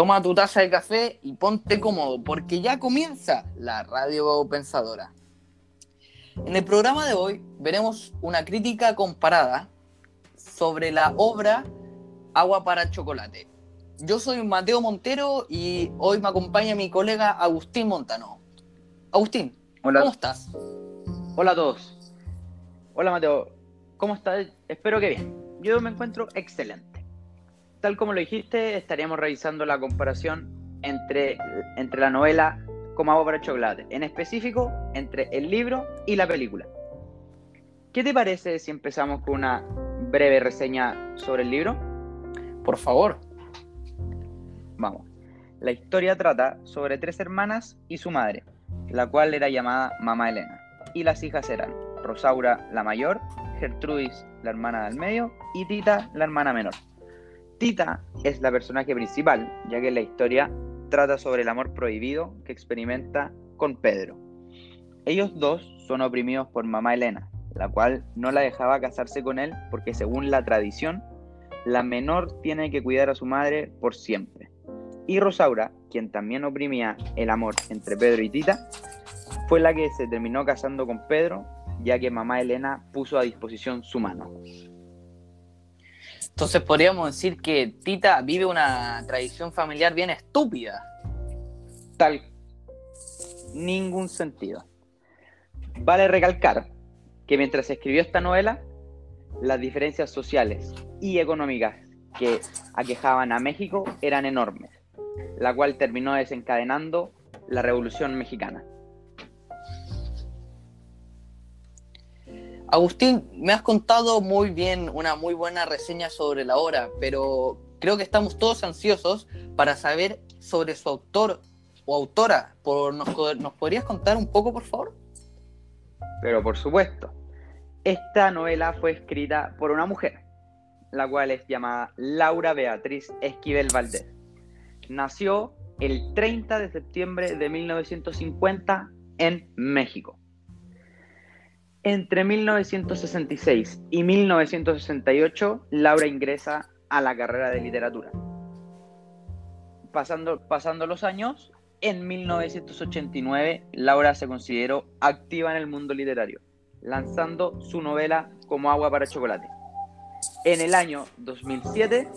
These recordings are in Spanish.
Toma tu taza de café y ponte cómodo, porque ya comienza la radio pensadora. En el programa de hoy veremos una crítica comparada sobre la obra Agua para Chocolate. Yo soy Mateo Montero y hoy me acompaña mi colega Agustín Montano. Agustín, Hola. ¿cómo estás? Hola a todos. Hola Mateo, ¿cómo estás? Espero que bien. Yo me encuentro excelente. Tal como lo dijiste, estaríamos revisando la comparación entre, entre la novela como agua para chocolate, en específico entre el libro y la película. ¿Qué te parece si empezamos con una breve reseña sobre el libro? Por favor. Vamos. La historia trata sobre tres hermanas y su madre, la cual era llamada Mamá Elena. Y las hijas eran Rosaura, la mayor, Gertrudis, la hermana del medio, y Tita, la hermana menor. Tita es la personaje principal, ya que la historia trata sobre el amor prohibido que experimenta con Pedro. Ellos dos son oprimidos por mamá Elena, la cual no la dejaba casarse con él porque según la tradición, la menor tiene que cuidar a su madre por siempre. Y Rosaura, quien también oprimía el amor entre Pedro y Tita, fue la que se terminó casando con Pedro, ya que mamá Elena puso a disposición su mano. Entonces podríamos decir que Tita vive una tradición familiar bien estúpida. Tal. Ningún sentido. Vale recalcar que mientras se escribió esta novela, las diferencias sociales y económicas que aquejaban a México eran enormes, la cual terminó desencadenando la Revolución Mexicana. Agustín, me has contado muy bien una muy buena reseña sobre la obra, pero creo que estamos todos ansiosos para saber sobre su autor o autora. ¿nos, ¿Nos podrías contar un poco, por favor? Pero por supuesto, esta novela fue escrita por una mujer, la cual es llamada Laura Beatriz Esquivel Valdés. Nació el 30 de septiembre de 1950 en México. Entre 1966 y 1968, Laura ingresa a la carrera de literatura. Pasando, pasando los años, en 1989, Laura se consideró activa en el mundo literario, lanzando su novela Como agua para chocolate. En el año 2007,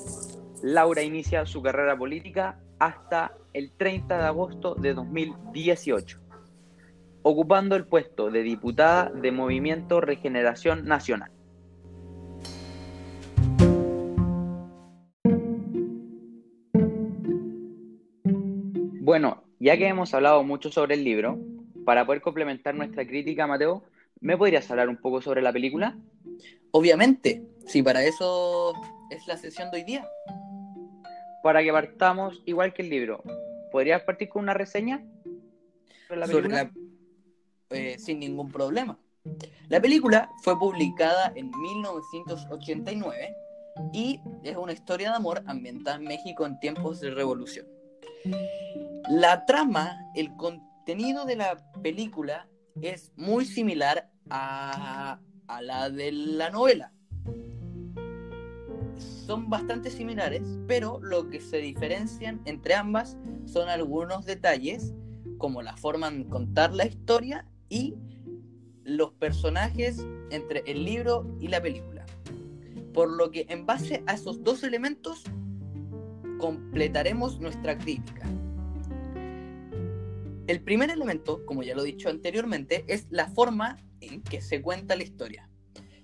Laura inicia su carrera política hasta el 30 de agosto de 2018 ocupando el puesto de diputada de Movimiento Regeneración Nacional. Bueno, ya que hemos hablado mucho sobre el libro, para poder complementar nuestra crítica, Mateo, ¿me podrías hablar un poco sobre la película? Obviamente, sí, para eso es la sesión de hoy día. Para que partamos igual que el libro, ¿podrías partir con una reseña sobre la película? Sobre la eh, sin ningún problema. La película fue publicada en 1989 y es una historia de amor ambientada en México en tiempos de revolución. La trama, el contenido de la película es muy similar a, a la de la novela. Son bastante similares, pero lo que se diferencian entre ambas son algunos detalles, como la forma de contar la historia y los personajes entre el libro y la película. Por lo que en base a esos dos elementos completaremos nuestra crítica. El primer elemento, como ya lo he dicho anteriormente, es la forma en que se cuenta la historia,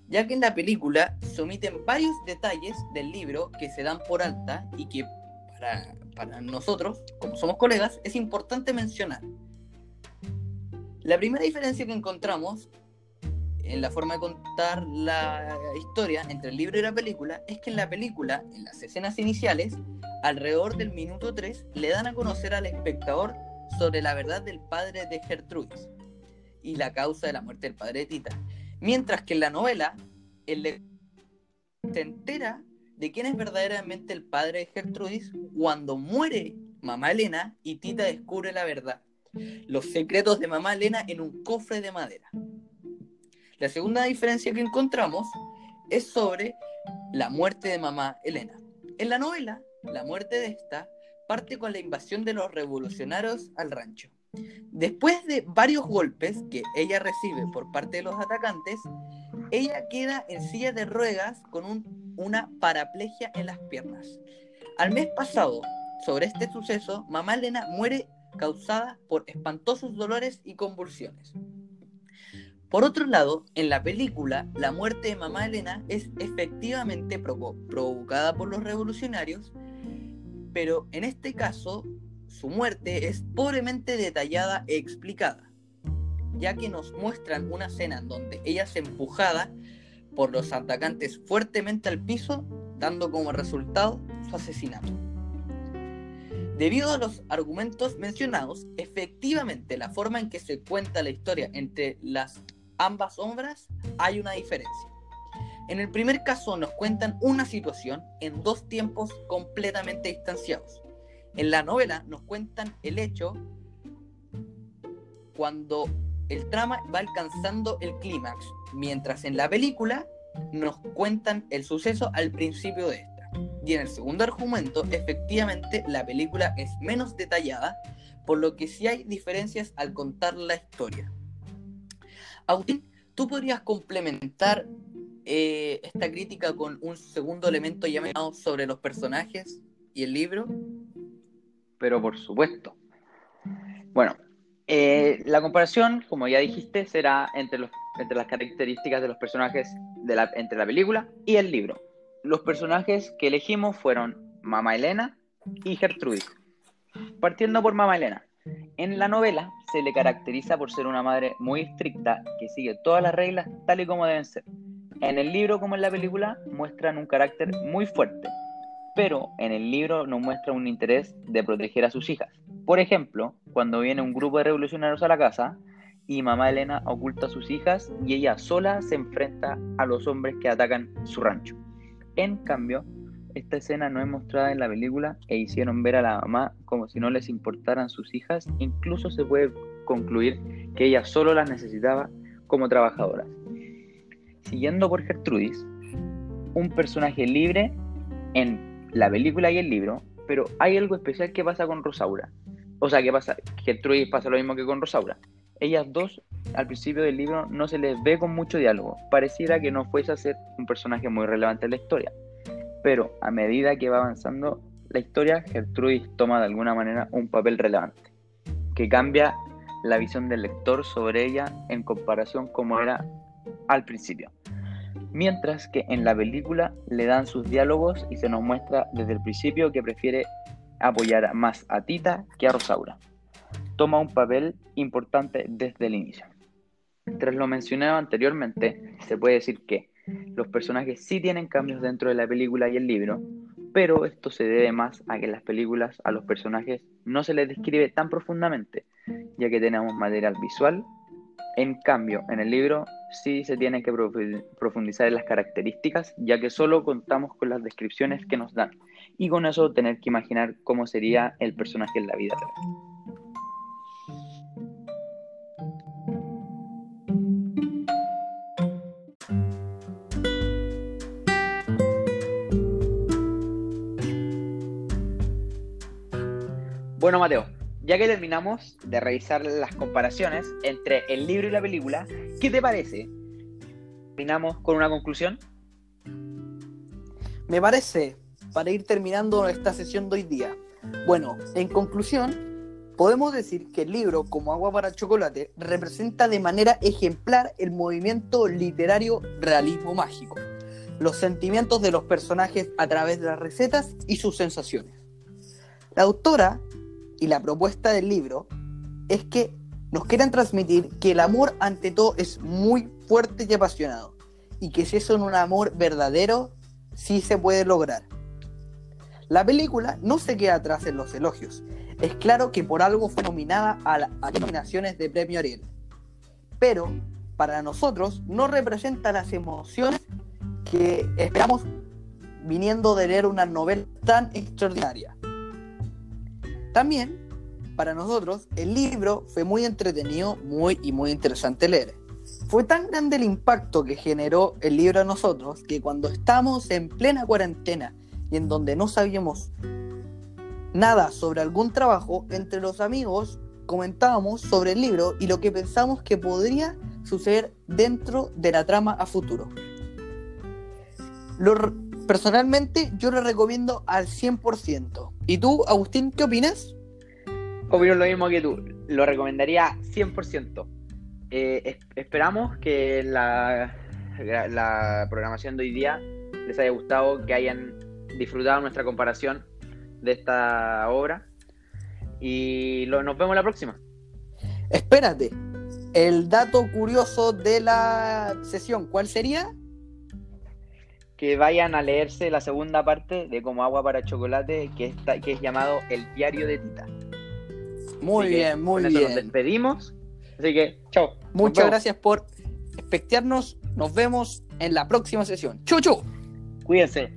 ya que en la película se omiten varios detalles del libro que se dan por alta y que para, para nosotros, como somos colegas, es importante mencionar. La primera diferencia que encontramos en la forma de contar la historia entre el libro y la película es que en la película, en las escenas iniciales, alrededor del minuto 3, le dan a conocer al espectador sobre la verdad del padre de Gertrudis y la causa de la muerte del padre de Tita. Mientras que en la novela, el lector se entera de quién es verdaderamente el padre de Gertrudis cuando muere mamá Elena y Tita descubre la verdad los secretos de mamá Elena en un cofre de madera. La segunda diferencia que encontramos es sobre la muerte de mamá Elena. En la novela, la muerte de esta parte con la invasión de los revolucionarios al rancho. Después de varios golpes que ella recibe por parte de los atacantes, ella queda en silla de ruedas con una paraplegia en las piernas. Al mes pasado, sobre este suceso, mamá Elena muere causada por espantosos dolores y convulsiones. Por otro lado, en la película, la muerte de mamá Elena es efectivamente provocada por los revolucionarios, pero en este caso su muerte es pobremente detallada e explicada, ya que nos muestran una escena en donde ella es empujada por los atacantes fuertemente al piso, dando como resultado su asesinato. Debido a los argumentos mencionados, efectivamente la forma en que se cuenta la historia entre las ambas obras hay una diferencia. En el primer caso nos cuentan una situación en dos tiempos completamente distanciados. En la novela nos cuentan el hecho cuando el trama va alcanzando el clímax, mientras en la película nos cuentan el suceso al principio de esta. Y en el segundo argumento, efectivamente, la película es menos detallada, por lo que sí hay diferencias al contar la historia. Agustín, ¿tú podrías complementar eh, esta crítica con un segundo elemento llamado sobre los personajes y el libro? pero por supuesto. Bueno, eh, la comparación, como ya dijiste, será entre, los, entre las características de los personajes de entre la película y el libro. Los personajes que elegimos fueron Mama Elena y Gertrudis. Partiendo por Mama Elena. En la novela se le caracteriza por ser una madre muy estricta que sigue todas las reglas tal y como deben ser. En el libro como en la película muestran un carácter muy fuerte, pero en el libro nos muestra un interés de proteger a sus hijas. Por ejemplo, cuando viene un grupo de revolucionarios a la casa y mamá Elena oculta a sus hijas y ella sola se enfrenta a los hombres que atacan su rancho. En cambio, esta escena no es mostrada en la película e hicieron ver a la mamá como si no les importaran sus hijas, incluso se puede concluir que ella solo las necesitaba como trabajadoras. Siguiendo por Gertrudis, un personaje libre en la película y el libro, pero hay algo especial que pasa con Rosaura. O sea, que pasa, Gertrudis pasa lo mismo que con Rosaura. Ellas dos, al principio del libro, no se les ve con mucho diálogo. Pareciera que no fuese a ser un personaje muy relevante en la historia. Pero a medida que va avanzando la historia, Gertrudis toma de alguna manera un papel relevante, que cambia la visión del lector sobre ella en comparación como era al principio mientras que en la película le dan sus diálogos y se nos muestra desde el principio que prefiere apoyar más a Tita que a Rosaura. Toma un papel importante desde el inicio. Tras lo mencionado anteriormente, se puede decir que los personajes sí tienen cambios dentro de la película y el libro, pero esto se debe más a que en las películas a los personajes no se les describe tan profundamente, ya que tenemos material visual en cambio, en el libro sí se tiene que profundizar en las características, ya que solo contamos con las descripciones que nos dan, y con eso tener que imaginar cómo sería el personaje en la vida real. Bueno, Mateo, ya que terminamos de revisar las comparaciones entre el libro y la película, ¿qué te parece? ¿Terminamos con una conclusión? Me parece, para ir terminando esta sesión de hoy día. Bueno, en conclusión, podemos decir que el libro, como agua para chocolate, representa de manera ejemplar el movimiento literario realismo mágico, los sentimientos de los personajes a través de las recetas y sus sensaciones. La autora y la propuesta del libro es que nos quieran transmitir que el amor ante todo es muy fuerte y apasionado y que si es un amor verdadero, sí se puede lograr. La película no se queda atrás en los elogios. Es claro que por algo fue nominada a las nominaciones de Premio Ariel. Pero para nosotros no representa las emociones que esperamos viniendo de leer una novela tan extraordinaria. También, para nosotros, el libro fue muy entretenido, muy y muy interesante leer. Fue tan grande el impacto que generó el libro a nosotros que cuando estamos en plena cuarentena y en donde no sabíamos nada sobre algún trabajo, entre los amigos comentábamos sobre el libro y lo que pensamos que podría suceder dentro de la trama a futuro. Lo, personalmente yo lo recomiendo al 100%. ¿Y tú, Agustín, qué opinas? Opino lo mismo que tú, lo recomendaría 100%. Eh, esperamos que la, la programación de hoy día les haya gustado, que hayan disfrutado nuestra comparación de esta obra. Y nos vemos la próxima. Espérate, el dato curioso de la sesión, ¿cuál sería? Que vayan a leerse la segunda parte de Como Agua para Chocolate, que, está, que es llamado El Diario de Tita. Muy bien, muy bien. Nos despedimos. Así que, chao. Muchas gracias por espectearnos. Nos vemos en la próxima sesión. ¡Chu, chu! Cuídense.